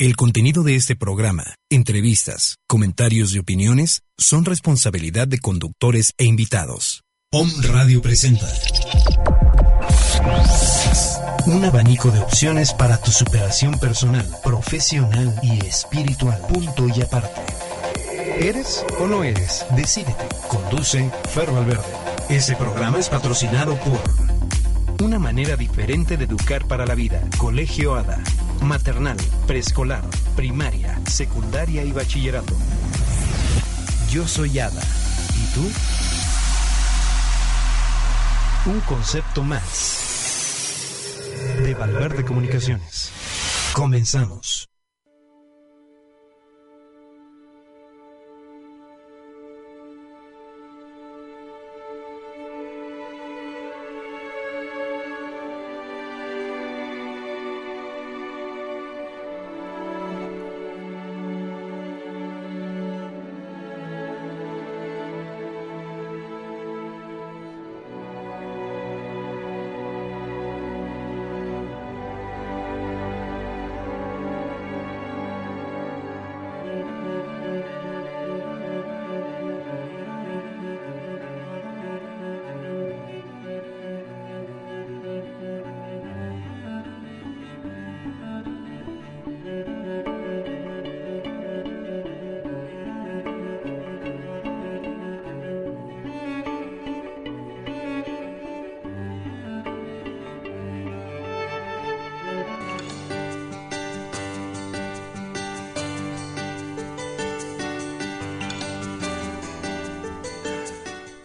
El contenido de este programa, entrevistas, comentarios y opiniones son responsabilidad de conductores e invitados. Om Radio presenta un abanico de opciones para tu superación personal, profesional y espiritual. Punto y aparte. ¿Eres o no eres? Decídete. Conduce Fer Valverde. Este programa es patrocinado por una manera diferente de educar para la vida. Colegio ADA maternal, preescolar, primaria, secundaria y bachillerato. Yo soy Ada. ¿Y tú? Un concepto más de Valverde Comunicaciones. Comenzamos.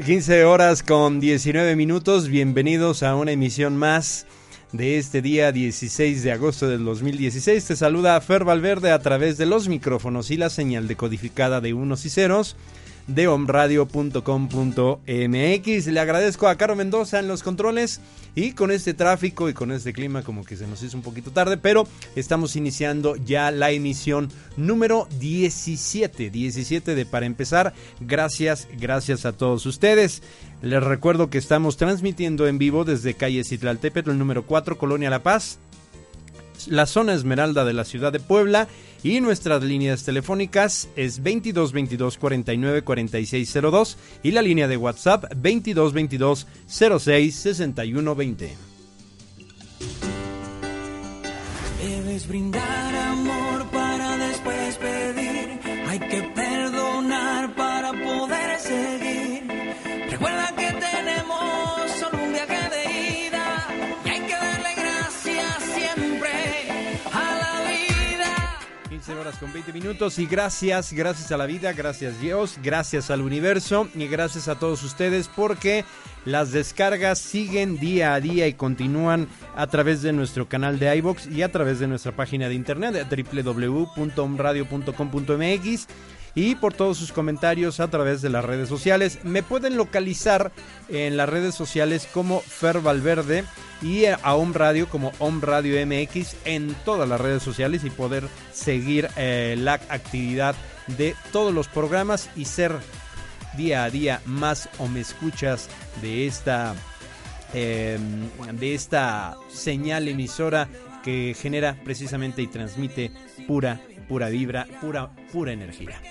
15 horas con 19 minutos, bienvenidos a una emisión más de este día 16 de agosto del 2016. Te saluda Fer Valverde a través de los micrófonos y la señal decodificada de unos y ceros de omradio.com.mx. Le agradezco a Caro Mendoza en los controles y con este tráfico y con este clima como que se nos hizo un poquito tarde, pero estamos iniciando ya la emisión número 17, 17 de para empezar. Gracias, gracias a todos ustedes. Les recuerdo que estamos transmitiendo en vivo desde calle Citlaltépetl, el número 4, Colonia La Paz, la zona Esmeralda de la ciudad de Puebla y nuestras líneas telefónicas es 22 22 49 46 02 y la línea de WhatsApp 22 22 06 61 20. Debes brindar amor para después pedir. Hay que perdonar para poder seguir. 20 minutos y gracias, gracias a la vida, gracias Dios, gracias al universo y gracias a todos ustedes porque las descargas siguen día a día y continúan a través de nuestro canal de iBox y a través de nuestra página de internet www.omradio.com.mx y por todos sus comentarios a través de las redes sociales. Me pueden localizar en las redes sociales como Fer Valverde y a Om Radio como Om Radio MX en todas las redes sociales y poder seguir eh, la actividad de todos los programas y ser día a día más o me escuchas de esta eh, de esta señal emisora que genera precisamente y transmite pura pura vibra pura pura energía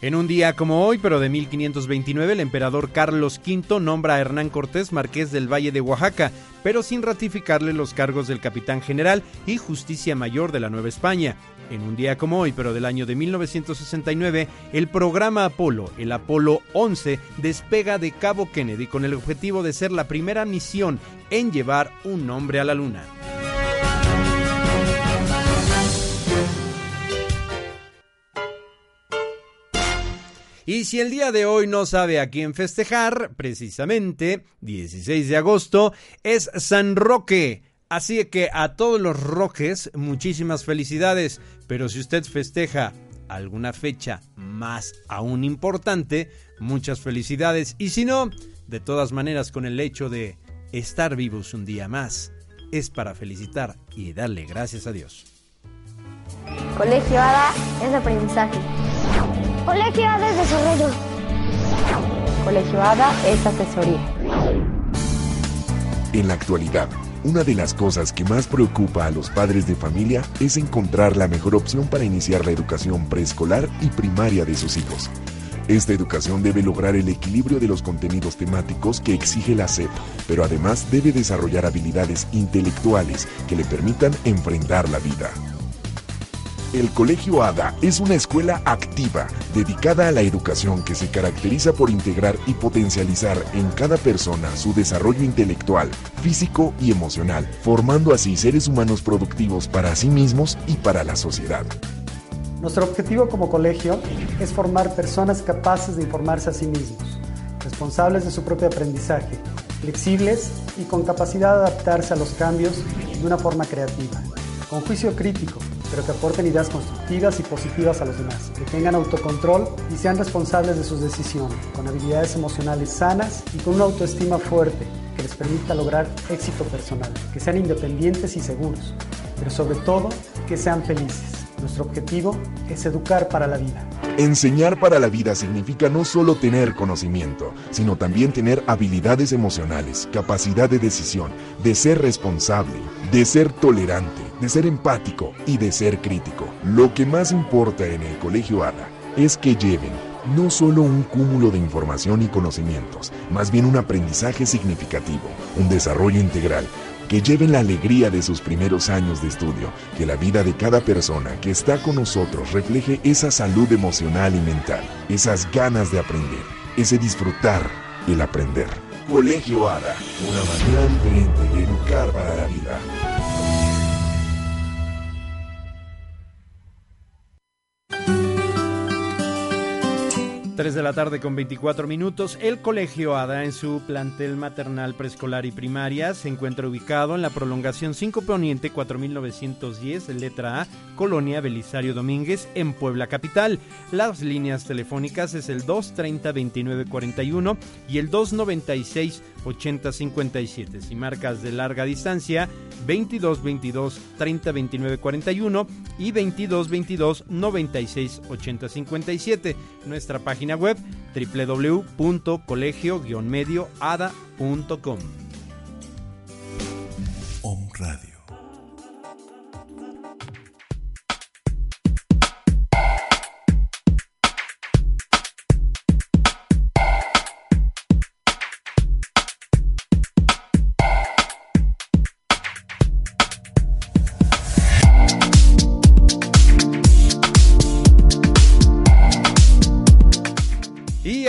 En un día como hoy, pero de 1529, el emperador Carlos V nombra a Hernán Cortés marqués del Valle de Oaxaca, pero sin ratificarle los cargos del capitán general y justicia mayor de la Nueva España. En un día como hoy, pero del año de 1969, el programa Apolo, el Apolo 11, despega de Cabo Kennedy con el objetivo de ser la primera misión en llevar un hombre a la Luna. Y si el día de hoy no sabe a quién festejar, precisamente 16 de agosto es San Roque. Así que a todos los roques, muchísimas felicidades. Pero si usted festeja alguna fecha más aún importante, muchas felicidades. Y si no, de todas maneras, con el hecho de estar vivos un día más, es para felicitar y darle gracias a Dios. Colegio ADA es aprendizaje. Colegio ADA es desarrollo. Colegio ADA es asesoría. En la actualidad, una de las cosas que más preocupa a los padres de familia es encontrar la mejor opción para iniciar la educación preescolar y primaria de sus hijos. Esta educación debe lograr el equilibrio de los contenidos temáticos que exige la SEP, pero además debe desarrollar habilidades intelectuales que le permitan enfrentar la vida. El Colegio ADA es una escuela activa dedicada a la educación que se caracteriza por integrar y potencializar en cada persona su desarrollo intelectual, físico y emocional, formando así seres humanos productivos para sí mismos y para la sociedad. Nuestro objetivo como colegio es formar personas capaces de informarse a sí mismos, responsables de su propio aprendizaje, flexibles y con capacidad de adaptarse a los cambios de una forma creativa, con juicio crítico pero que aporten ideas constructivas y positivas a los demás, que tengan autocontrol y sean responsables de sus decisiones, con habilidades emocionales sanas y con una autoestima fuerte que les permita lograr éxito personal, que sean independientes y seguros, pero sobre todo que sean felices. Nuestro objetivo es educar para la vida. Enseñar para la vida significa no solo tener conocimiento, sino también tener habilidades emocionales, capacidad de decisión, de ser responsable, de ser tolerante, de ser empático y de ser crítico. Lo que más importa en el Colegio ADA es que lleven no solo un cúmulo de información y conocimientos, más bien un aprendizaje significativo, un desarrollo integral, que lleven la alegría de sus primeros años de estudio, que la vida de cada persona que está con nosotros refleje esa salud emocional y mental, esas ganas de aprender, ese disfrutar, el aprender. Colegio ADA, una manera diferente de educar para la vida. 3 de la tarde con 24 minutos. El Colegio ADA en su plantel maternal, preescolar y primaria se encuentra ubicado en la prolongación 5 Poniente 4910, letra A, Colonia Belisario Domínguez, en Puebla Capital. Las líneas telefónicas es el 230-2941 y el 296-8057. Si marcas de larga distancia, 2222 30 41 y 2222 96 80 57. Nuestra página web www.colegio-medioada.com.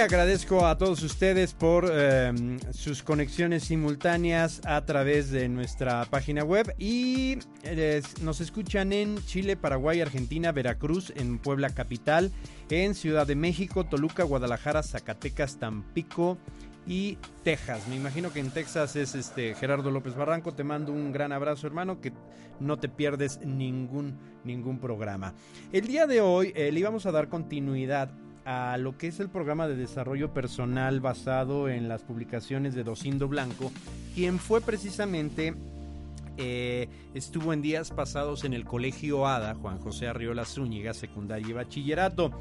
agradezco a todos ustedes por em, sus conexiones simultáneas a través de nuestra página web y nos escuchan en Chile, Paraguay, Argentina, Veracruz, en Puebla Capital, en Ciudad de México, Toluca, Guadalajara, Zacatecas, Tampico y Texas. Me imagino que en Texas es este Gerardo López Barranco. Te mando un gran abrazo, hermano, que no te pierdes ningún ningún programa. El día de hoy eh, le íbamos a dar continuidad a lo que es el programa de desarrollo personal basado en las publicaciones de Docindo Blanco, quien fue precisamente eh, estuvo en días pasados en el Colegio ADA, Juan José Arriola Zúñiga, secundaria y bachillerato.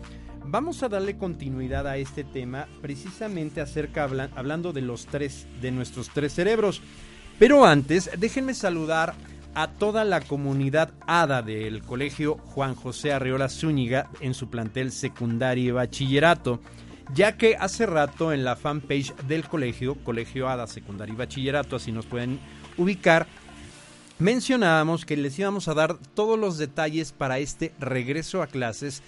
Vamos a darle continuidad a este tema, precisamente acerca hablando de los tres, de nuestros tres cerebros. Pero antes, déjenme saludar a toda la comunidad ADA del Colegio Juan José Arreola Zúñiga en su plantel secundario y bachillerato, ya que hace rato en la fanpage del colegio, Colegio ADA Secundario y Bachillerato, así nos pueden ubicar, mencionábamos que les íbamos a dar todos los detalles para este regreso a clases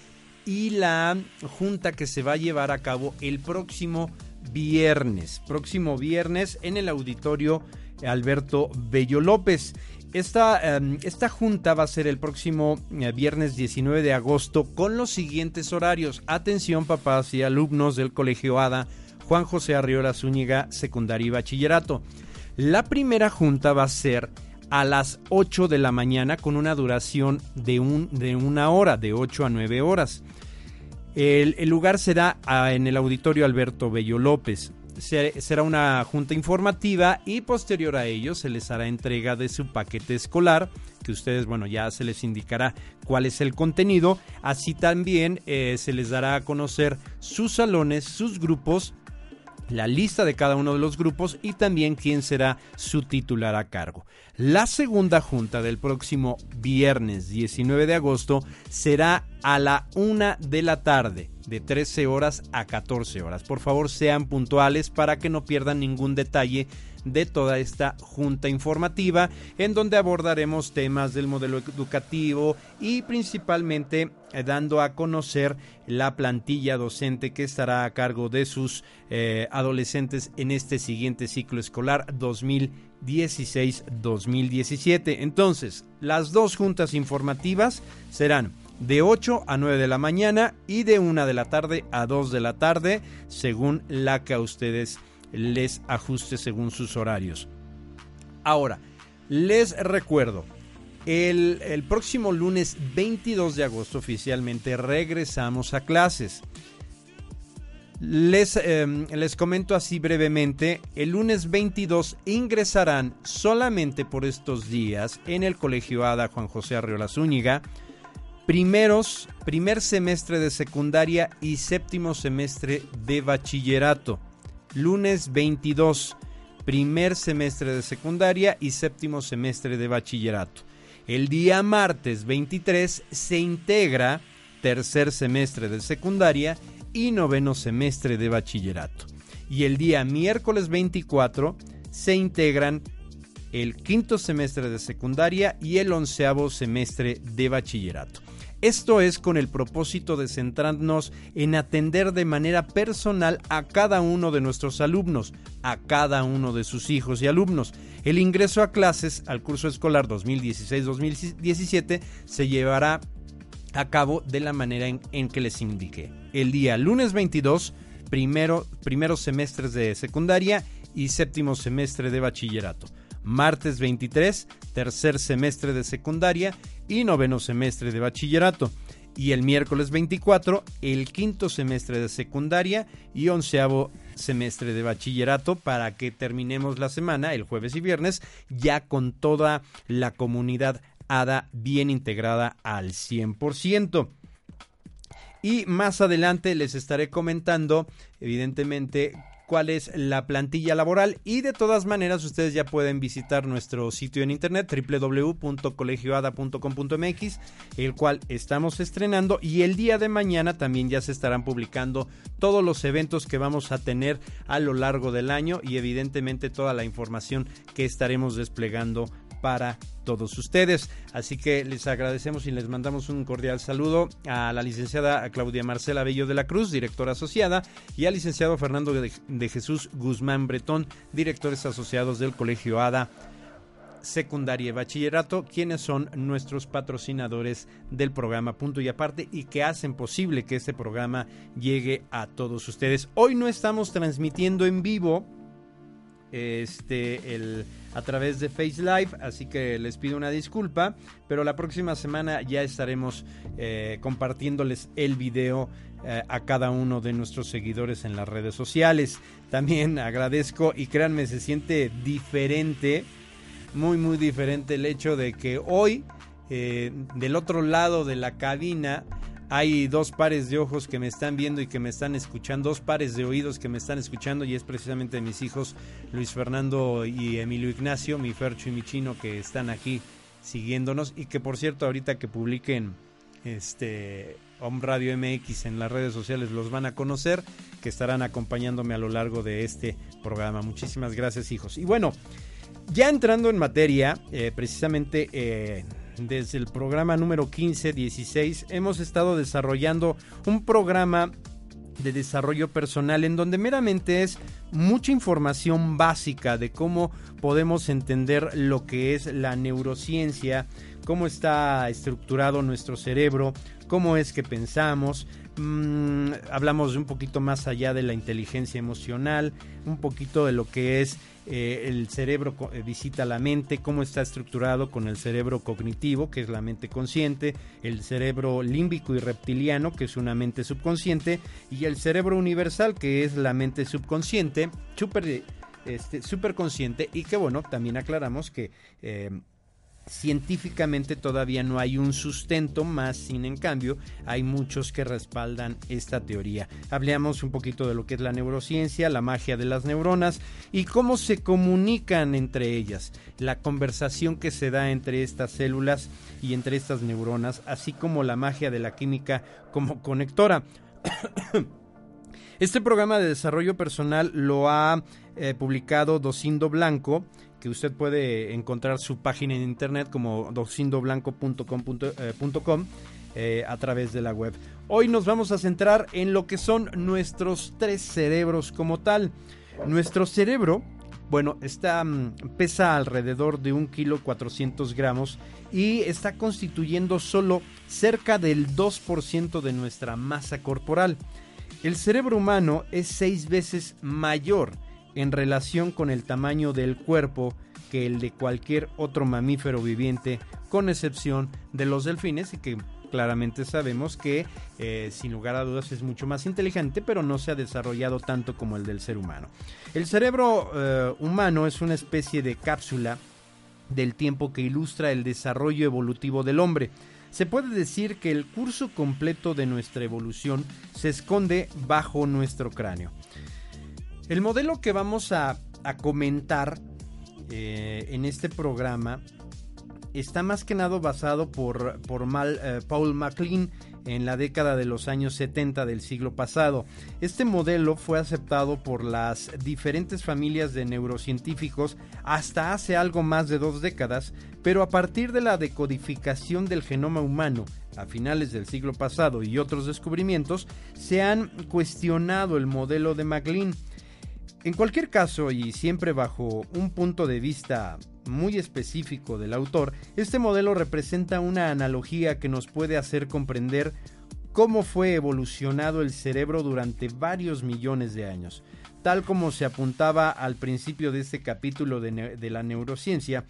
y la junta que se va a llevar a cabo el próximo viernes, próximo viernes en el auditorio Alberto Bello López. Esta, em, esta, junta va a ser el próximo eh, viernes 19 de agosto con los siguientes horarios. Atención papás y alumnos del Colegio ADA, Juan José Arriola Zúñiga, secundaria y bachillerato. La primera junta va a ser a las 8 de la mañana con una duración de, un, de una hora, de 8 a 9 horas. El, lugar será ah, en el auditorio Alberto Bello López será una junta informativa y posterior a ello se les hará entrega de su paquete escolar, que ustedes, bueno, ya se les indicará cuál es el contenido. Así también eh, se les dará a conocer sus salones, sus grupos la lista de cada uno de los grupos y también quién será su titular a cargo. La segunda junta del próximo viernes 19 de agosto será a la una de la tarde, de 13 horas a 14 horas. Por favor, sean puntuales para que no pierdan ningún detalle de toda esta junta informativa en donde abordaremos temas del modelo educativo y principalmente eh, dando a conocer la plantilla docente que estará a cargo de sus eh, adolescentes en este siguiente ciclo escolar 2016-2017. Entonces, las dos juntas informativas serán de 8 a 9 de la mañana y de 1 de la tarde a 2 de la tarde, según la que a ustedes les ajuste según sus horarios. Ahora, les recuerdo, el, próximo lunes 22 de agosto oficialmente regresamos a clases. Les, em, les, comento así brevemente, el lunes 22 ingresarán solamente por estos días en el Colegio Ada Juan José Arriola Zúñiga, primeros, primer semestre de secundaria y séptimo semestre de bachillerato lunes 22, primer semestre de secundaria y séptimo semestre de bachillerato. El día martes 23 se integra tercer semestre de secundaria y noveno semestre de bachillerato. Y el día miércoles 24 se integran el quinto semestre de secundaria y el onceavo semestre de bachillerato. Esto es con el propósito de centrarnos en atender de manera personal a cada uno de nuestros alumnos, a cada uno de sus hijos y alumnos. El ingreso a clases al curso escolar 2016-2017 se llevará a cabo de la manera en, que les indiqué. El día lunes 22, primero, primeros semestres de secundaria y séptimo semestre de bachillerato martes 23, tercer semestre de secundaria y noveno semestre de bachillerato. Y el miércoles 24, el quinto semestre de secundaria y onceavo semestre de bachillerato para que terminemos la semana, el jueves y viernes, ya con toda la comunidad ADA bien integrada al 100%. Y más adelante les estaré comentando, evidentemente, cuál es la plantilla laboral. Y de todas maneras ustedes ya pueden visitar nuestro sitio en internet www.colegioada.com.mx el cual estamos estrenando. Y el día de mañana también ya se estarán publicando todos los eventos que vamos a tener a lo largo del año y evidentemente toda la información que estaremos desplegando para todos ustedes. Así que les agradecemos y les mandamos un cordial saludo a la licenciada Claudia Marcela Bello de la Cruz, directora asociada, y al licenciado Fernando de, Jesús Guzmán Bretón, directores asociados del Colegio ADA secundaria y bachillerato, quienes son nuestros patrocinadores del programa Punto y Aparte y que hacen posible que este programa llegue a todos ustedes. Hoy no estamos transmitiendo en vivo este el a través de Face Live, así que les pido una disculpa, pero la próxima semana ya estaremos eh, compartiéndoles el video eh, a cada uno de nuestros seguidores en las redes sociales. También agradezco y créanme, se siente diferente, muy muy diferente el hecho de que hoy eh, del otro lado de la cabina hay dos pares de ojos que me están viendo y que me están escuchando, dos pares de oídos que me están escuchando y es precisamente mis hijos Luis Fernando y Emilio Ignacio, mi Fercho y mi Chino que están aquí siguiéndonos y que por cierto ahorita que publiquen este Home Radio MX en las redes sociales los van a conocer, que estarán acompañándome a lo largo de este programa. Muchísimas gracias hijos. Y bueno, ya entrando en materia, eh, precisamente eh, desde el programa número 15-16 hemos estado desarrollando un programa de desarrollo personal en donde meramente es mucha información básica de cómo podemos entender lo que es la neurociencia, cómo está estructurado nuestro cerebro, cómo es que pensamos, Mm, hablamos de un poquito más allá de la inteligencia emocional, un poquito de lo que es eh, el cerebro eh, visita la mente, cómo está estructurado con el cerebro cognitivo, que es la mente consciente, el cerebro límbico y reptiliano, que es una mente subconsciente, y el cerebro universal, que es la mente subconsciente, super, este, superconsciente, y que bueno, también aclaramos que... Eh, científicamente todavía no hay un sustento, más sin en cambio hay muchos que respaldan esta teoría. Hablamos un poquito de lo que es la neurociencia, la magia de las neuronas y cómo se comunican entre ellas, la conversación que se da entre estas células y entre estas neuronas, así como la magia de la química como conectora. Este programa de desarrollo personal lo ha eh, publicado Docindo Blanco que usted puede encontrar su página en internet como docindoblanco.com.com eh, a través de la web. Hoy nos vamos a centrar en lo que son nuestros tres cerebros como tal. Nuestro cerebro, bueno, está, mm, pesa alrededor de un kilo 400 gramos y está constituyendo solo cerca del 2% de nuestra masa corporal. El cerebro humano es seis veces mayor en relación con el tamaño del cuerpo que el de cualquier otro mamífero viviente, con excepción de los delfines y que claramente sabemos que eh, sin lugar a dudas es mucho más inteligente, pero no se ha desarrollado tanto como el del ser humano. El cerebro eh, humano es una especie de cápsula del tiempo que ilustra el desarrollo evolutivo del hombre. Se puede decir que el curso completo de nuestra evolución se esconde bajo nuestro cráneo. El modelo que vamos a, comentar eh, en este programa está más que nada basado por, eh, Paul MacLean en la década de los años 70 del siglo pasado. Este modelo fue aceptado por las diferentes familias de neurocientíficos hasta hace algo más de dos décadas, pero a partir de la decodificación del genoma humano a finales del siglo pasado y otros descubrimientos, se han cuestionado el modelo de MacLean en cualquier caso, y siempre bajo un punto de vista muy específico del autor, este modelo representa una analogía que nos puede hacer comprender cómo fue evolucionado el cerebro durante varios millones de años. Tal como se apuntaba al principio de este capítulo de, la neurociencia,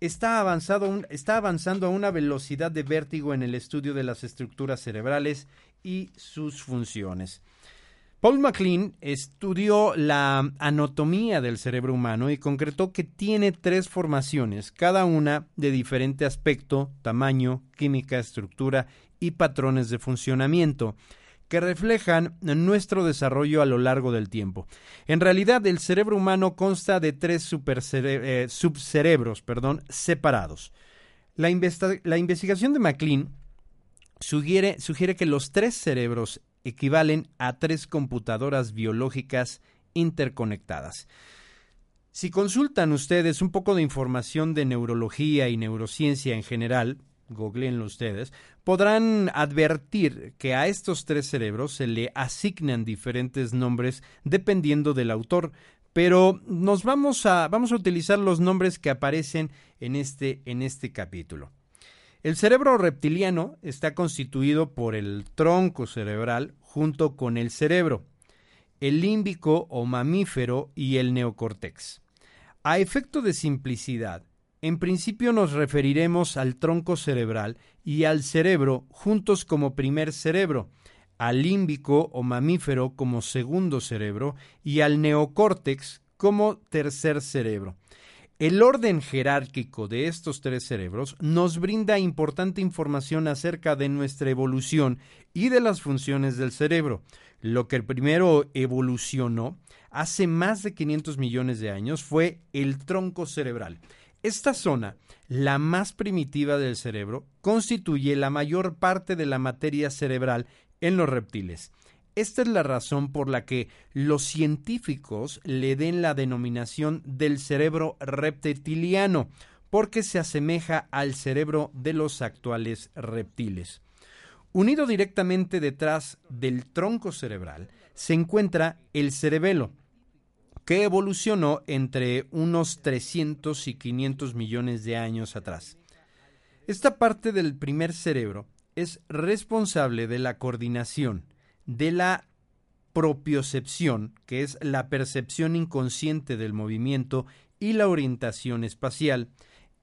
está, avanzando a una velocidad de vértigo en el estudio de las estructuras cerebrales y sus funciones. Paul MacLean estudió la anatomía del cerebro humano y concretó que tiene tres formaciones, cada una de diferente aspecto, tamaño, química, estructura y patrones de funcionamiento que reflejan nuestro desarrollo a lo largo del tiempo. En realidad, el cerebro humano consta de tres eh, subcerebros separados. La, la investigación de MacLean sugiere, sugiere que los tres cerebros equivalen a tres computadoras biológicas interconectadas. Si consultan ustedes un poco de información de neurología y neurociencia en general, googleenlo ustedes, podrán advertir que a estos tres cerebros se le asignan diferentes nombres dependiendo del autor, pero nos vamos a, vamos a utilizar los nombres que aparecen en este, en este capítulo. El cerebro reptiliano está constituido por el tronco cerebral junto con el cerebro, el límbico o mamífero y el neocórtex. A efecto de simplicidad, en principio nos referiremos al tronco cerebral y al cerebro juntos como primer cerebro, al límbico o mamífero como segundo cerebro y al neocórtex como tercer cerebro. El orden jerárquico de estos tres cerebros nos brinda importante información acerca de nuestra evolución y de las funciones del cerebro. Lo que el primero evolucionó hace más de 500 millones de años fue el tronco cerebral. Esta zona, la más primitiva del cerebro, constituye la mayor parte de la materia cerebral en los reptiles. Esta es la razón por la que los científicos le den la denominación del cerebro reptiliano, porque se asemeja al cerebro de los actuales reptiles. Unido directamente detrás del tronco cerebral se encuentra el cerebelo, que evolucionó entre unos 300 y 500 millones de años atrás. Esta parte del primer cerebro es responsable de la coordinación, de la propiocepción, que es la percepción inconsciente del movimiento y la orientación espacial,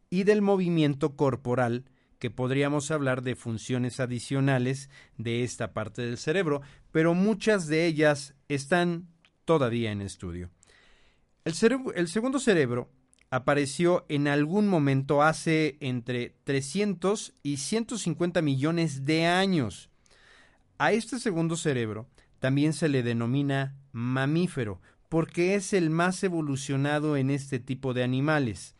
y del movimiento corporal, que podríamos hablar de funciones adicionales de esta parte del cerebro, pero muchas de ellas están todavía en estudio. El, el segundo cerebro apareció en algún momento hace entre 300 y 150 millones de años. A este segundo cerebro también se le denomina mamífero, porque es el más evolucionado en este tipo de animales.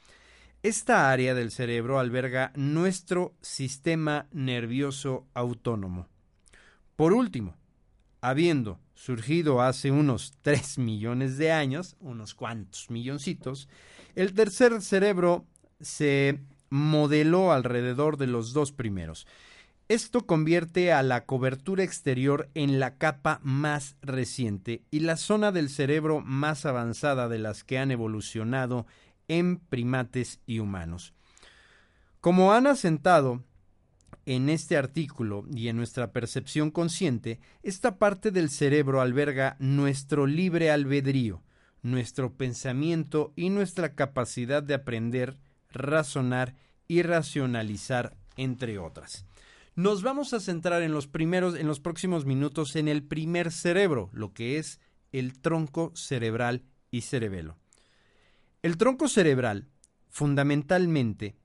Esta área del cerebro alberga nuestro sistema nervioso autónomo. Por último, habiendo surgido hace unos 3 millones de años, unos cuantos milloncitos, el tercer cerebro se modeló alrededor de los dos primeros. Esto convierte a la cobertura exterior en la capa más reciente y la zona del cerebro más avanzada de las que han evolucionado en primates y humanos. Como han asentado en este artículo y en nuestra percepción consciente, esta parte del cerebro alberga nuestro libre albedrío, nuestro pensamiento y nuestra capacidad de aprender, razonar y racionalizar, entre otras. Nos vamos a centrar en los primeros, en los próximos minutos, en el primer cerebro, lo que es el tronco cerebral y cerebelo. El tronco cerebral, fundamentalmente,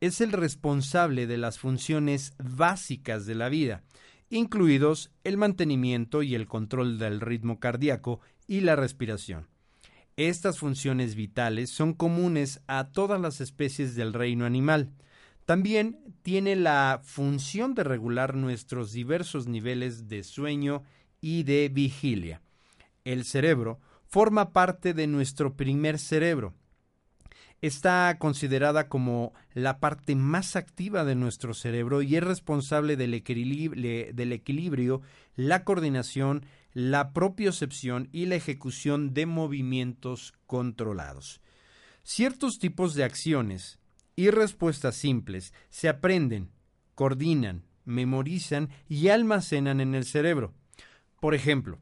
es el responsable de las funciones básicas de la vida, incluidos el mantenimiento y el control del ritmo cardíaco y la respiración. Estas funciones vitales son comunes a todas las especies del reino animal, también tiene la función de regular nuestros diversos niveles de sueño y de vigilia. El cerebro forma parte de nuestro primer cerebro. Está considerada como la parte más activa de nuestro cerebro y es responsable del, equilibrio, la coordinación, la propiocepción y la ejecución de movimientos controlados. Ciertos tipos de acciones y respuestas simples se aprenden, coordinan, memorizan y almacenan en el cerebro. Por ejemplo,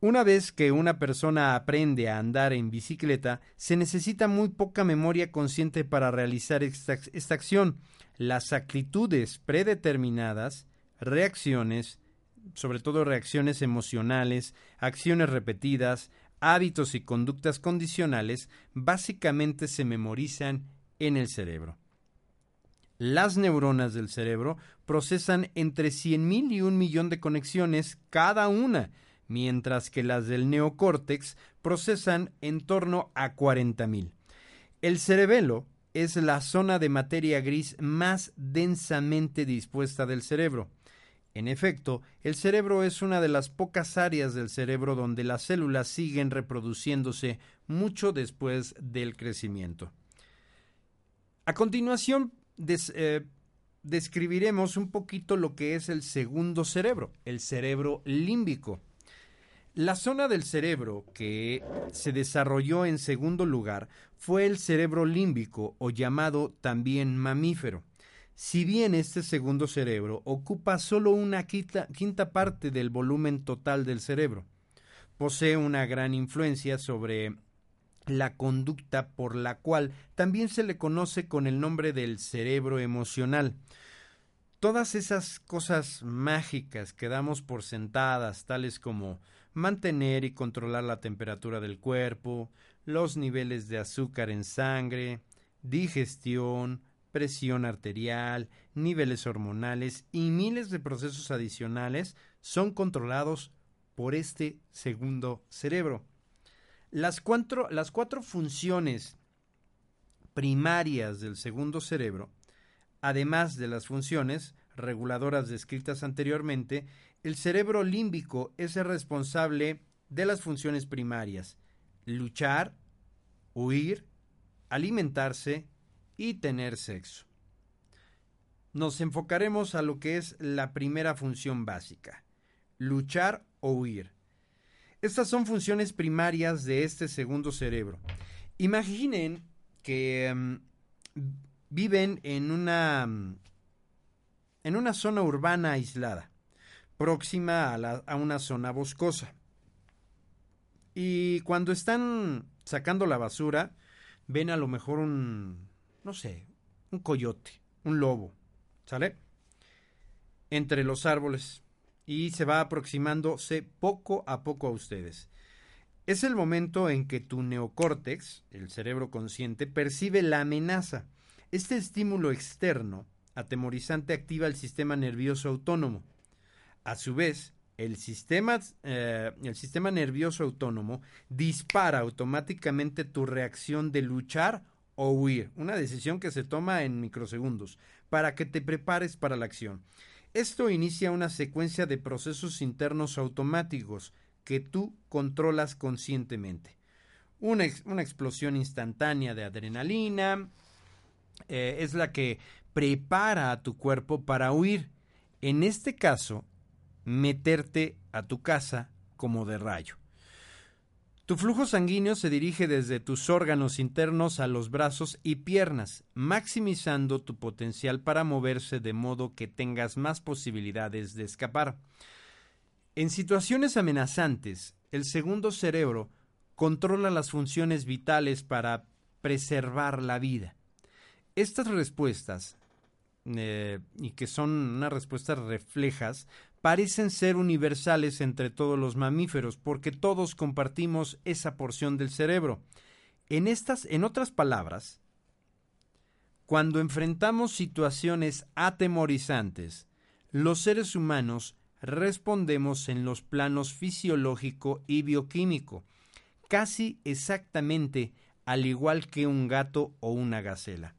una vez que una persona aprende a andar en bicicleta, se necesita muy poca memoria consciente para realizar esta, esta acción. Las actitudes predeterminadas, reacciones, sobre todo reacciones emocionales, acciones repetidas, hábitos y conductas condicionales, básicamente se memorizan en el cerebro. Las neuronas del cerebro procesan entre 100.000 y un millón de conexiones cada una, mientras que las del neocórtex procesan en torno a 40.000. El cerebelo es la zona de materia gris más densamente dispuesta del cerebro. En efecto, el cerebro es una de las pocas áreas del cerebro donde las células siguen reproduciéndose mucho después del crecimiento. A continuación, eh, describiremos un poquito lo que es el segundo cerebro, el cerebro límbico. La zona del cerebro que se desarrolló en segundo lugar fue el cerebro límbico o llamado también mamífero. Si bien este segundo cerebro ocupa solo una quinta, quinta parte del volumen total del cerebro, posee una gran influencia sobre la conducta por la cual también se le conoce con el nombre del cerebro emocional. Todas esas cosas mágicas que damos por sentadas, tales como mantener y controlar la temperatura del cuerpo, los niveles de azúcar en sangre, digestión, presión arterial, niveles hormonales y miles de procesos adicionales son controlados por este segundo cerebro. Las cuatro, las cuatro funciones primarias del segundo cerebro, además de las funciones reguladoras descritas anteriormente, el cerebro límbico es el responsable de las funciones primarias, luchar, huir, alimentarse y tener sexo. Nos enfocaremos a lo que es la primera función básica, luchar o huir. Estas son funciones primarias de este segundo cerebro. Imaginen que mm, viven en una, mm, en una zona urbana aislada, próxima a, a una zona boscosa. Y cuando están sacando la basura, ven a lo mejor un, no sé, un coyote, un lobo, ¿sale? Entre los árboles y se va aproximándose poco a poco a ustedes. Es el momento en que tu neocórtex, el cerebro consciente, percibe la amenaza. Este estímulo externo, atemorizante, activa el sistema nervioso autónomo. A su vez, el sistema, eh, el sistema nervioso autónomo dispara automáticamente tu reacción de luchar o huir, una decisión que se toma en microsegundos, para que te prepares para la acción. Esto inicia una secuencia de procesos internos automáticos que tú controlas conscientemente. Una, explosión instantánea de adrenalina eh, es la que prepara a tu cuerpo para huir. En este caso, meterte a tu casa como de rayo. Tu flujo sanguíneo se dirige desde tus órganos internos a los brazos y piernas, maximizando tu potencial para moverse de modo que tengas más posibilidades de escapar. En situaciones amenazantes, el segundo cerebro controla las funciones vitales para preservar la vida. Estas respuestas, eh, y que son unas respuestas reflejas, parecen ser universales entre todos los mamíferos porque todos compartimos esa porción del cerebro. En estas, en otras palabras, cuando enfrentamos situaciones atemorizantes, los seres humanos respondemos en los planos fisiológico y bioquímico, casi exactamente al igual que un gato o una gacela.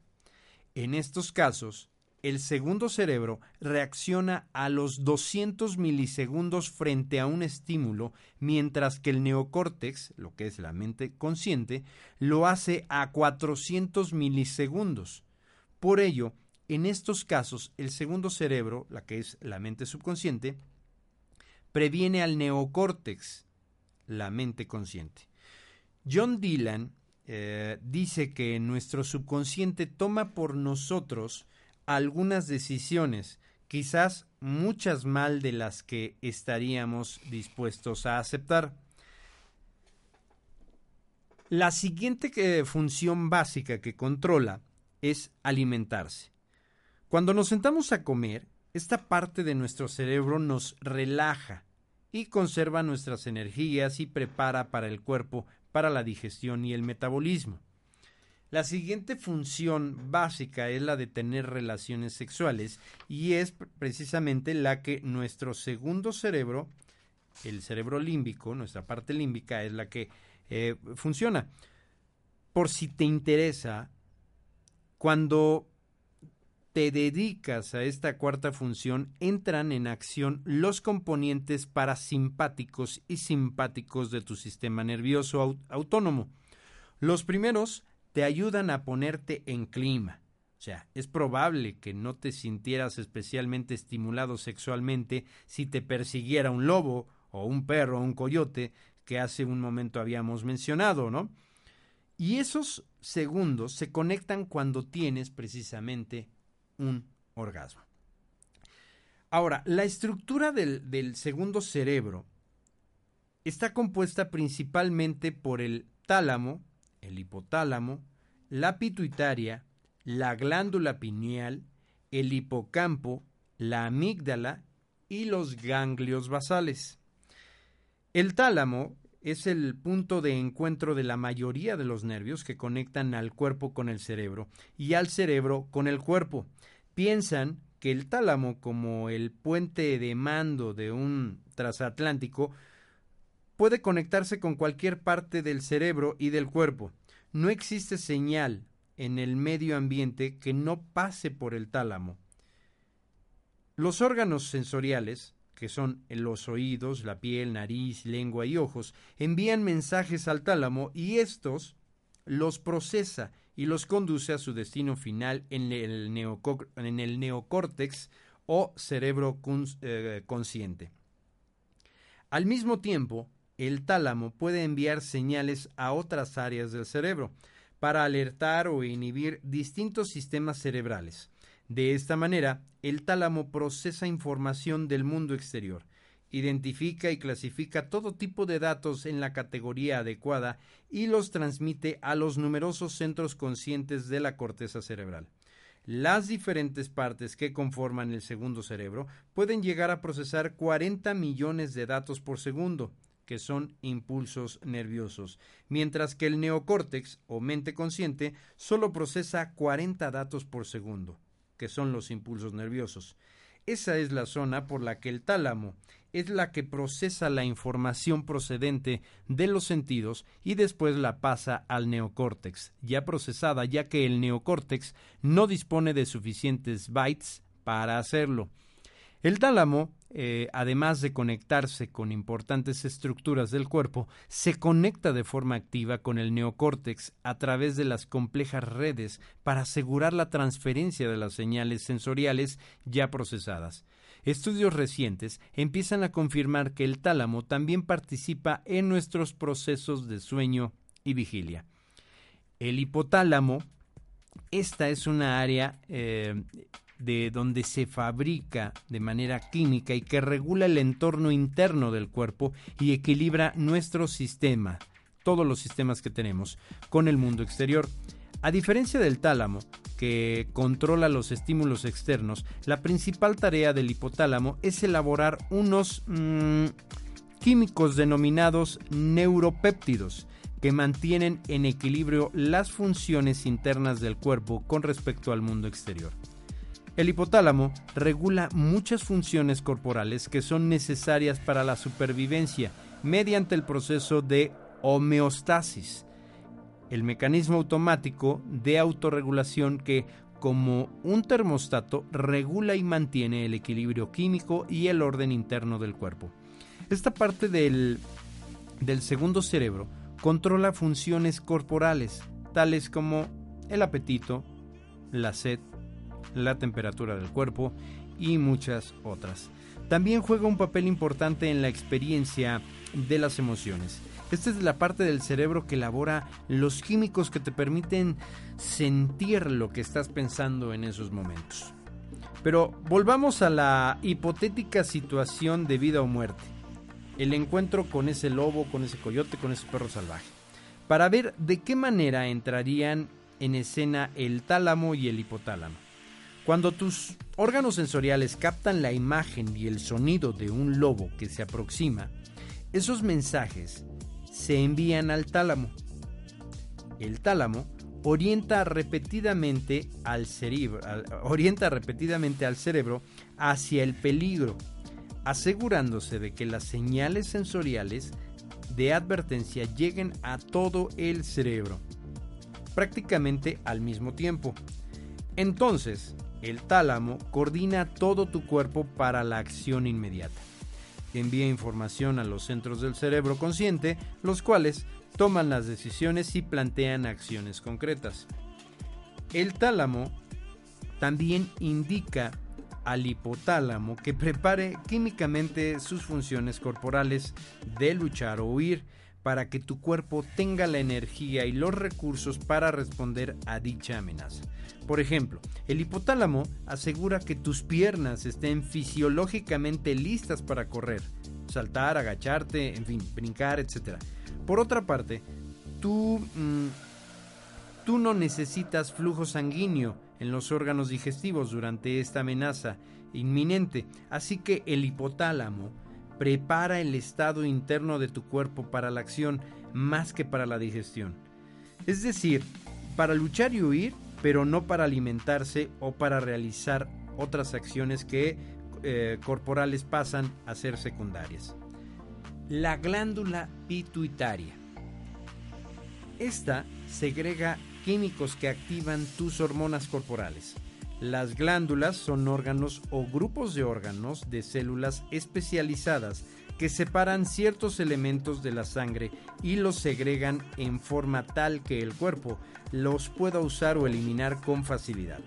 En estos casos, el segundo cerebro reacciona a los 200 milisegundos frente a un estímulo, mientras que el neocórtex, lo que es la mente consciente, lo hace a 400 milisegundos. Por ello, en estos casos, el segundo cerebro, la que es la mente subconsciente, previene al neocórtex, la mente consciente. John Dylan eh, dice que nuestro subconsciente toma por nosotros algunas decisiones, quizás muchas mal de las que estaríamos dispuestos a aceptar. La siguiente eh, función básica que controla es alimentarse. Cuando nos sentamos a comer, esta parte de nuestro cerebro nos relaja y conserva nuestras energías y prepara para el cuerpo para la digestión y el metabolismo. La siguiente función básica es la de tener relaciones sexuales y es precisamente la que nuestro segundo cerebro, el cerebro límbico, nuestra parte límbica es la que eh, funciona. Por si te interesa, cuando te dedicas a esta cuarta función, entran en acción los componentes parasimpáticos y simpáticos de tu sistema nervioso autónomo. Los primeros te ayudan a ponerte en clima. O sea, es probable que no te sintieras especialmente estimulado sexualmente si te persiguiera un lobo o un perro o un coyote que hace un momento habíamos mencionado, ¿no? Y esos segundos se conectan cuando tienes precisamente un orgasmo. Ahora, la estructura del, del segundo cerebro está compuesta principalmente por el tálamo, el hipotálamo, la pituitaria, la glándula pineal, el hipocampo, la amígdala y los ganglios basales. El tálamo es el punto de encuentro de la mayoría de los nervios que conectan al cuerpo con el cerebro y al cerebro con el cuerpo. Piensan que el tálamo, como el puente de mando de un transatlántico, puede conectarse con cualquier parte del cerebro y del cuerpo. No existe señal en el medio ambiente que no pase por el tálamo. Los órganos sensoriales, que son los oídos, la piel, nariz, lengua y ojos, envían mensajes al tálamo y estos los procesa y los conduce a su destino final en el, neocórtex o cerebro eh, consciente. Al mismo tiempo, el tálamo puede enviar señales a otras áreas del cerebro para alertar o inhibir distintos sistemas cerebrales. De esta manera, el tálamo procesa información del mundo exterior, identifica y clasifica todo tipo de datos en la categoría adecuada y los transmite a los numerosos centros conscientes de la corteza cerebral. Las diferentes partes que conforman el segundo cerebro pueden llegar a procesar 40 millones de datos por segundo, que son impulsos nerviosos, mientras que el neocórtex o mente consciente solo procesa 40 datos por segundo, que son los impulsos nerviosos. Esa es la zona por la que el tálamo es la que procesa la información procedente de los sentidos y después la pasa al neocórtex, ya procesada, ya que el neocórtex no dispone de suficientes bytes para hacerlo. El tálamo, eh, además de conectarse con importantes estructuras del cuerpo, se conecta de forma activa con el neocórtex a través de las complejas redes para asegurar la transferencia de las señales sensoriales ya procesadas. Estudios recientes empiezan a confirmar que el tálamo también participa en nuestros procesos de sueño y vigilia. El hipotálamo, esta es una área eh, de donde se fabrica de manera química y que regula el entorno interno del cuerpo y equilibra nuestro sistema, todos los sistemas que tenemos, con el mundo exterior. A diferencia del tálamo, que controla los estímulos externos, la principal tarea del hipotálamo es elaborar unos mm, químicos denominados neuropéptidos, que mantienen en equilibrio las funciones internas del cuerpo con respecto al mundo exterior. El hipotálamo regula muchas funciones corporales que son necesarias para la supervivencia mediante el proceso de homeostasis, el mecanismo automático de autorregulación que, como un termostato, regula y mantiene el equilibrio químico y el orden interno del cuerpo. Esta parte del, del segundo cerebro controla funciones corporales, tales como el apetito, la sed, la temperatura del cuerpo y muchas otras. También juega un papel importante en la experiencia de las emociones. Esta es la parte del cerebro que elabora los químicos que te permiten sentir lo que estás pensando en esos momentos. Pero volvamos a la hipotética situación de vida o muerte. El encuentro con ese lobo, con ese coyote, con ese perro salvaje. Para ver de qué manera entrarían en escena el tálamo y el hipotálamo. Cuando tus órganos sensoriales captan la imagen y el sonido de un lobo que se aproxima, esos mensajes se envían al tálamo. El tálamo orienta repetidamente al cerebro, orienta repetidamente al cerebro hacia el peligro, asegurándose de que las señales sensoriales de advertencia lleguen a todo el cerebro, prácticamente al mismo tiempo. Entonces, el tálamo coordina todo tu cuerpo para la acción inmediata. Envía información a los centros del cerebro consciente, los cuales toman las decisiones y plantean acciones concretas. El tálamo también indica al hipotálamo que prepare químicamente sus funciones corporales de luchar o huir, para que tu cuerpo tenga la energía y los recursos para responder a dicha amenaza. Por ejemplo, el hipotálamo asegura que tus piernas estén fisiológicamente listas para correr, saltar, agacharte, en fin, brincar, etc. Por otra parte, tú, mm, tú no necesitas flujo sanguíneo en los órganos digestivos durante esta amenaza inminente, así que el hipotálamo prepara el estado interno de tu cuerpo para la acción más que para la digestión. Es decir, para luchar y huir, pero no para alimentarse o para realizar otras acciones que eh, corporales pasan a ser secundarias. La glándula pituitaria. Esta segrega químicos que activan tus hormonas corporales. Las glándulas son órganos o grupos de órganos de células especializadas que separan ciertos elementos de la sangre y los segregan en forma tal que el cuerpo los pueda usar o eliminar con facilidad.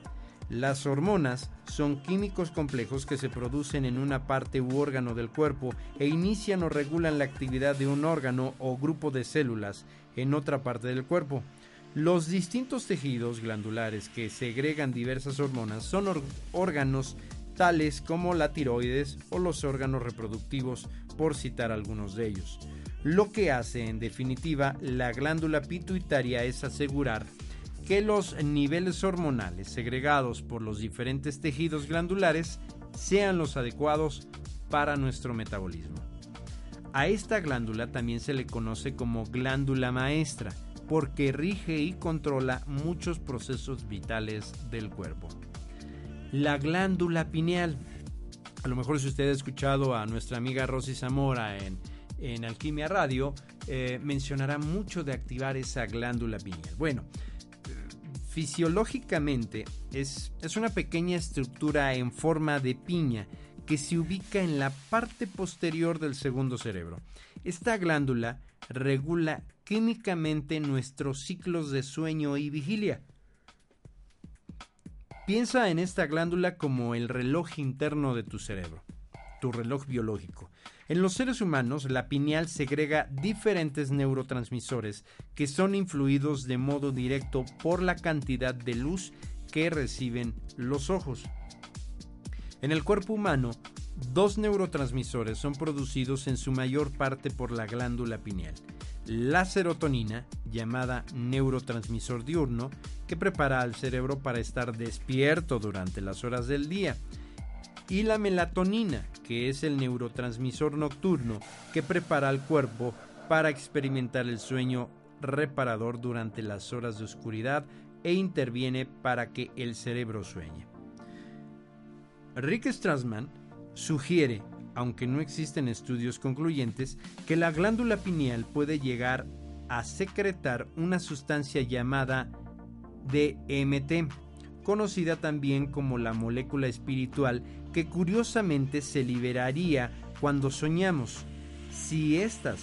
Las hormonas son químicos complejos que se producen en una parte u órgano del cuerpo e inician o regulan la actividad de un órgano o grupo de células en otra parte del cuerpo. Los distintos tejidos glandulares que segregan diversas hormonas son órganos tales como la tiroides o los órganos reproductivos, por citar algunos de ellos. Lo que hace en definitiva la glándula pituitaria es asegurar que los niveles hormonales segregados por los diferentes tejidos glandulares sean los adecuados para nuestro metabolismo. A esta glándula también se le conoce como glándula maestra, porque rige y controla muchos procesos vitales del cuerpo. La glándula pineal. A lo mejor si usted ha escuchado a nuestra amiga Rosy Zamora en, en Alquimia Radio, eh, mencionará mucho de activar esa glándula pineal. Bueno, fisiológicamente es, es una pequeña estructura en forma de piña que se ubica en la parte posterior del segundo cerebro. Esta glándula regula químicamente nuestros ciclos de sueño y vigilia. Piensa en esta glándula como el reloj interno de tu cerebro, tu reloj biológico. En los seres humanos, la pineal segrega diferentes neurotransmisores que son influidos de modo directo por la cantidad de luz que reciben los ojos. En el cuerpo humano, dos neurotransmisores son producidos en su mayor parte por la glándula pineal. La serotonina, llamada neurotransmisor diurno, que prepara al cerebro para estar despierto durante las horas del día, y la melatonina, que es el neurotransmisor nocturno que prepara al cuerpo para experimentar el sueño reparador durante las horas de oscuridad e interviene para que el cerebro sueñe. Rick Strassman sugiere, aunque no existen estudios concluyentes, que la glándula pineal puede llegar a secretar una sustancia llamada DMT, conocida también como la molécula espiritual, que curiosamente se liberaría cuando soñamos. Si estas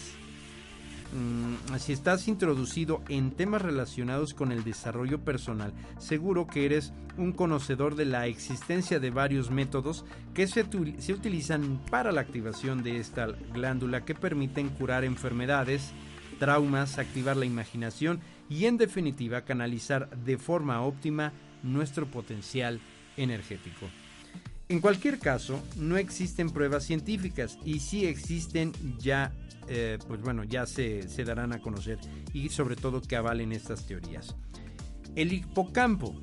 Mm, si estás introducido en temas relacionados con el desarrollo personal, seguro que eres un conocedor de la existencia de varios métodos que se, se utilizan para la activación de esta glándula que permiten curar enfermedades, traumas, activar la imaginación y en definitiva canalizar de forma óptima nuestro potencial energético. En cualquier caso, no existen pruebas científicas y si existen ya eh, pues bueno, ya se, se darán a conocer y sobre todo que avalen estas teorías. El hipocampo.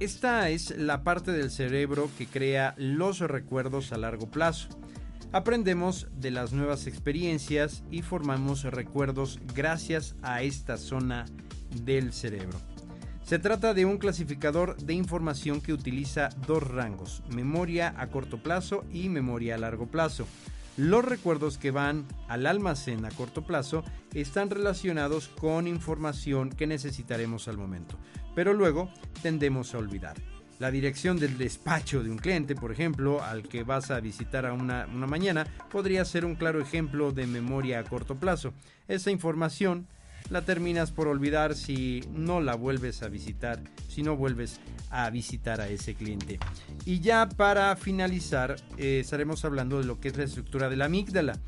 Esta es la parte del cerebro que crea los recuerdos a largo plazo. Aprendemos de las nuevas experiencias y formamos recuerdos gracias a esta zona del cerebro. Se trata de un clasificador de información que utiliza dos rangos, memoria a corto plazo y memoria a largo plazo. Los recuerdos que van al almacén a corto plazo están relacionados con información que necesitaremos al momento, pero luego tendemos a olvidar. La dirección del despacho de un cliente, por ejemplo, al que vas a visitar a una, una mañana, podría ser un claro ejemplo de memoria a corto plazo. Esa información la terminas por olvidar si no la vuelves a visitar, si no vuelves a visitar a ese cliente. Y ya para finalizar, eh, estaremos hablando de lo que es la estructura de la amígdala.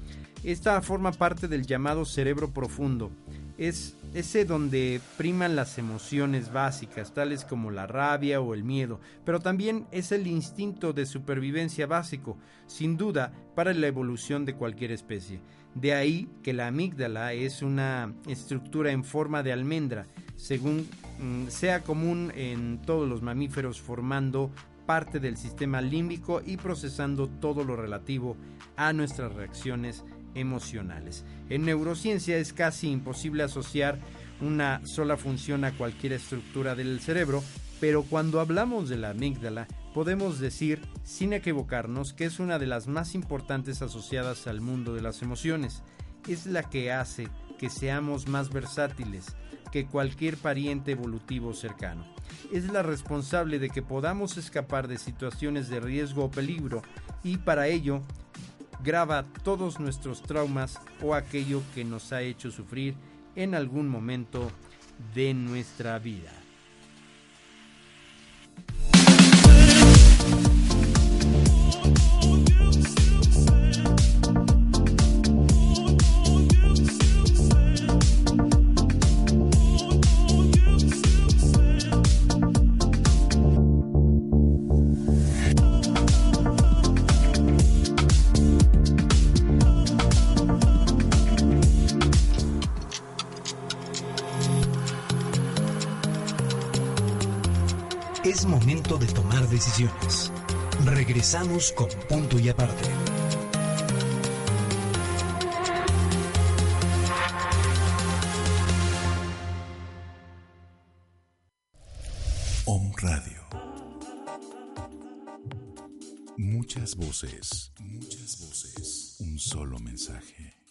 Esta forma parte del llamado cerebro profundo. Es ese donde priman las emociones básicas, tales como la rabia o el miedo, pero también es el instinto de supervivencia básico, sin duda, para la evolución de cualquier especie. De ahí que la amígdala es una estructura en forma de almendra, según mm, sea común en todos los mamíferos, formando parte del sistema límbico y procesando todo lo relativo a nuestras reacciones emocionales. En neurociencia es casi imposible asociar una sola función a cualquier estructura del cerebro, pero cuando hablamos de la amígdala podemos decir, sin equivocarnos, que es una de las más importantes asociadas al mundo de las emociones. Es la que hace que seamos más versátiles que cualquier pariente evolutivo cercano. Es la responsable de que podamos escapar de situaciones de riesgo o peligro y para ello graba todos nuestros traumas o aquello que nos ha hecho sufrir en algún momento de nuestra vida. Regresamos con punto y aparte. Om Radio. Muchas voces, muchas voces, un solo mensaje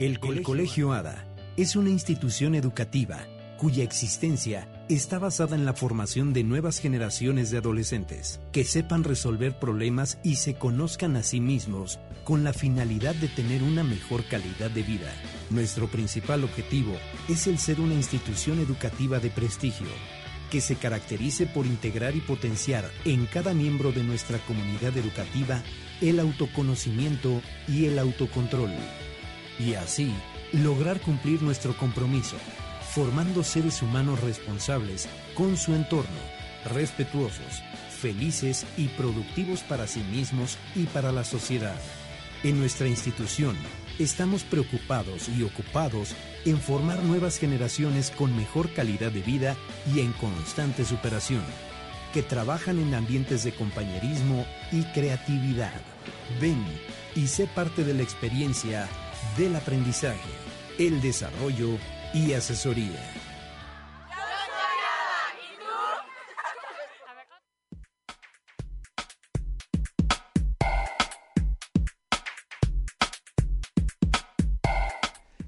El Colegio, Ada es una institución educativa cuya existencia está basada en la formación de nuevas generaciones de adolescentes que sepan resolver problemas y se conozcan a sí mismos con la finalidad de tener una mejor calidad de vida. Nuestro principal objetivo es el ser una institución educativa de prestigio que se caracterice por integrar y potenciar en cada miembro de nuestra comunidad educativa el autoconocimiento y el autocontrol. Y así, lograr cumplir nuestro compromiso, formando seres humanos responsables con su entorno, respetuosos, felices y productivos para sí mismos y para la sociedad. En nuestra institución, estamos preocupados y ocupados en formar nuevas generaciones con mejor calidad de vida y en constante superación, que trabajan en ambientes de compañerismo y creatividad. Ven y sé parte de la experiencia del aprendizaje, el desarrollo y asesoría.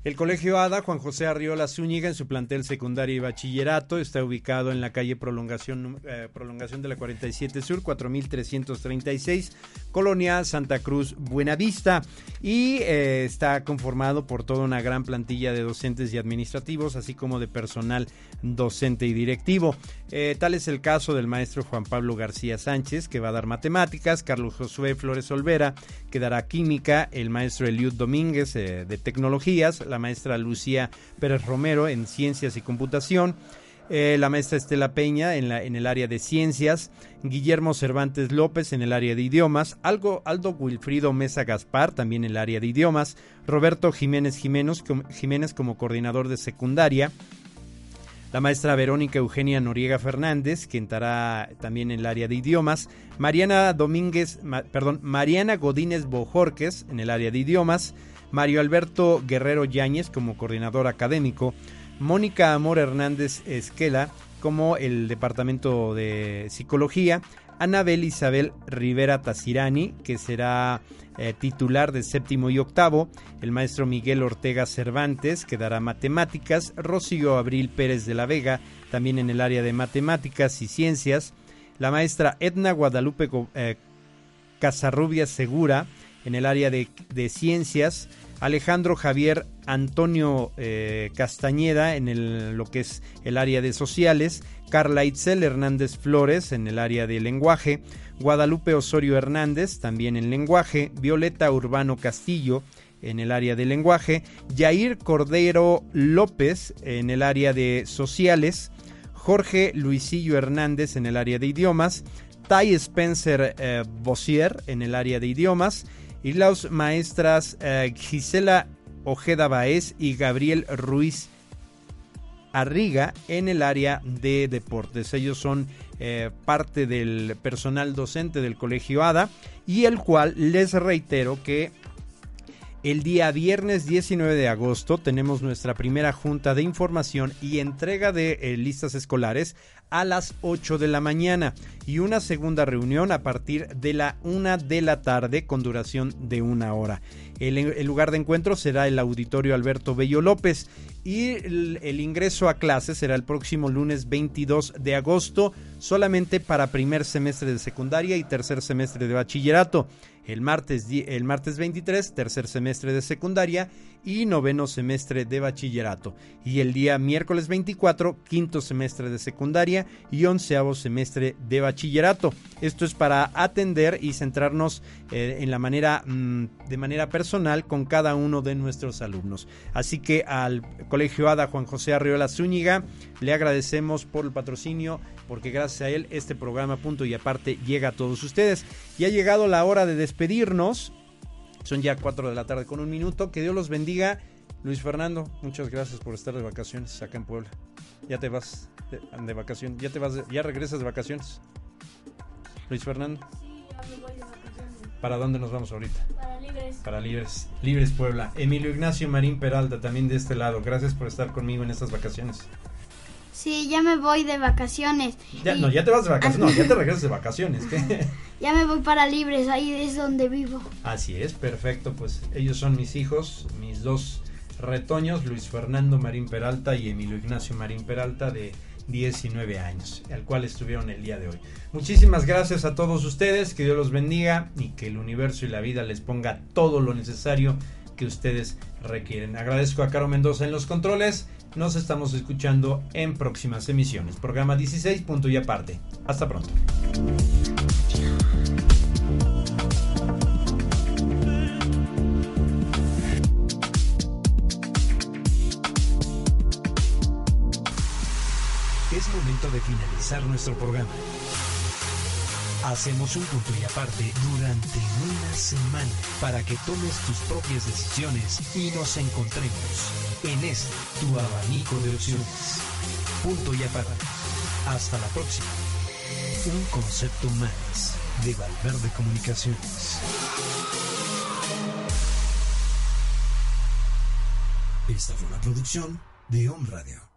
El Colegio ADA Juan José Arriola Zúñiga en su plantel secundario y bachillerato está ubicado en la calle Prolongación, eh, Prolongación de la 47 Sur, 4336, Colonia Santa Cruz Buenavista y eh, está conformado por toda una gran plantilla de docentes y administrativos, así como de personal docente y directivo. Eh, tal es el caso del maestro Juan Pablo García Sánchez, que va a dar matemáticas, Carlos Josué Flores Olvera, que dará química, el maestro Eliud Domínguez de tecnologías, la maestra Lucía Pérez Romero en Ciencias y Computación, eh, la maestra Estela Peña en, la, en, el área de Ciencias, Guillermo Cervantes López en el área de Idiomas, Algo, Aldo Wilfrido Mesa Gaspar también en el área de Idiomas, Roberto Jiménez Jiménez, como coordinador de secundaria, la maestra Verónica Eugenia Noriega Fernández, que entrará también en el área de idiomas, Mariana Domínguez, perdón, Mariana Godínez Bojorques en el área de idiomas, Mario Alberto Guerrero Yáñez como coordinador académico, Mónica Amor Hernández Esquela como el Departamento de Psicología, Anabel Isabel Rivera Tacirani, que será eh, titular de séptimo y octavo, el maestro Miguel Ortega Cervantes, que dará matemáticas, Rocío Abril Pérez de la Vega, también en el área de matemáticas y ciencias, la maestra Edna Guadalupe eh, Segura, en el área de ciencias, Alejandro Javier Antonio eh, Castañeda en el, lo que es el área de sociales, Carla Itzel Hernández Flores en el área de lenguaje, Guadalupe Osorio Hernández también en lenguaje, Violeta Urbano Castillo en el área de lenguaje, Jair Cordero López en el área de sociales, Jorge Luisillo Hernández en el área de idiomas, Tai Spencer eh, Bossier en el área de idiomas, y las maestras eh, Gisela Ojeda Baez y Gabriel Ruiz Arriga en el área de deportes. Ellos son eh, parte del personal docente del Colegio ADA y el cual les reitero que el día viernes 19 de agosto tenemos nuestra primera junta de información y entrega de eh, listas escolares a las 8 de la mañana y una segunda reunión a partir de la 1 de la tarde con duración de una hora. El, lugar de encuentro será el auditorio Alberto Bello López y el, ingreso a clases será el próximo lunes 22 de agosto solamente para primer semestre de secundaria y tercer semestre de bachillerato. El martes, el martes 23, tercer semestre de secundaria y noveno semestre de bachillerato. Y el día miércoles 24, quinto semestre de secundaria y onceavo semestre de bachillerato. Esto es para atender y centrarnos eh, en la manera, mm, de manera personal con cada uno de nuestros alumnos. Así que al Colegio ADA Juan José Arriola Zúñiga le agradecemos por el patrocinio porque gracias a él este programa punto y aparte llega a todos ustedes. Y ha llegado la hora de despedirnos. Son ya 4 de la tarde con un minuto. Que Dios los bendiga. Luis Fernando, muchas gracias por estar de vacaciones acá en Puebla. Ya te vas de, vacaciones, ya te vas, ya regresas de vacaciones. Luis Fernando. ¿Para dónde nos vamos ahorita? Para libres. Para Libres, Libres Puebla. Emilio Ignacio Marín Peralta, también de este lado. Gracias por estar conmigo en estas vacaciones. Sí, ya me voy de vacaciones. Ya, Y no, ya te vas de vacaciones. No, ya te regresas de vacaciones. ¿qué? ya me voy para libres, ahí es donde vivo. Así es, perfecto. Pues ellos son mis hijos, mis dos retoños, Luis Fernando Marín Peralta y Emilio Ignacio Marín Peralta, de 19 años, al cual estuvieron el día de hoy. Muchísimas gracias a todos ustedes, que Dios los bendiga y que el universo y la vida les ponga todo lo necesario que ustedes requieren. Agradezco a Caro Mendoza en los controles. Nos estamos escuchando en próximas emisiones. Programa 16, punto y aparte. Hasta pronto. Es momento de finalizar nuestro programa. Hacemos un punto y aparte durante una semana para que tomes tus propias decisiones y nos encontremos en este tu abanico de opciones. Punto y aparte. Hasta la próxima. Un concepto más de Valverde Comunicaciones. Esta fue una producción de Home Radio.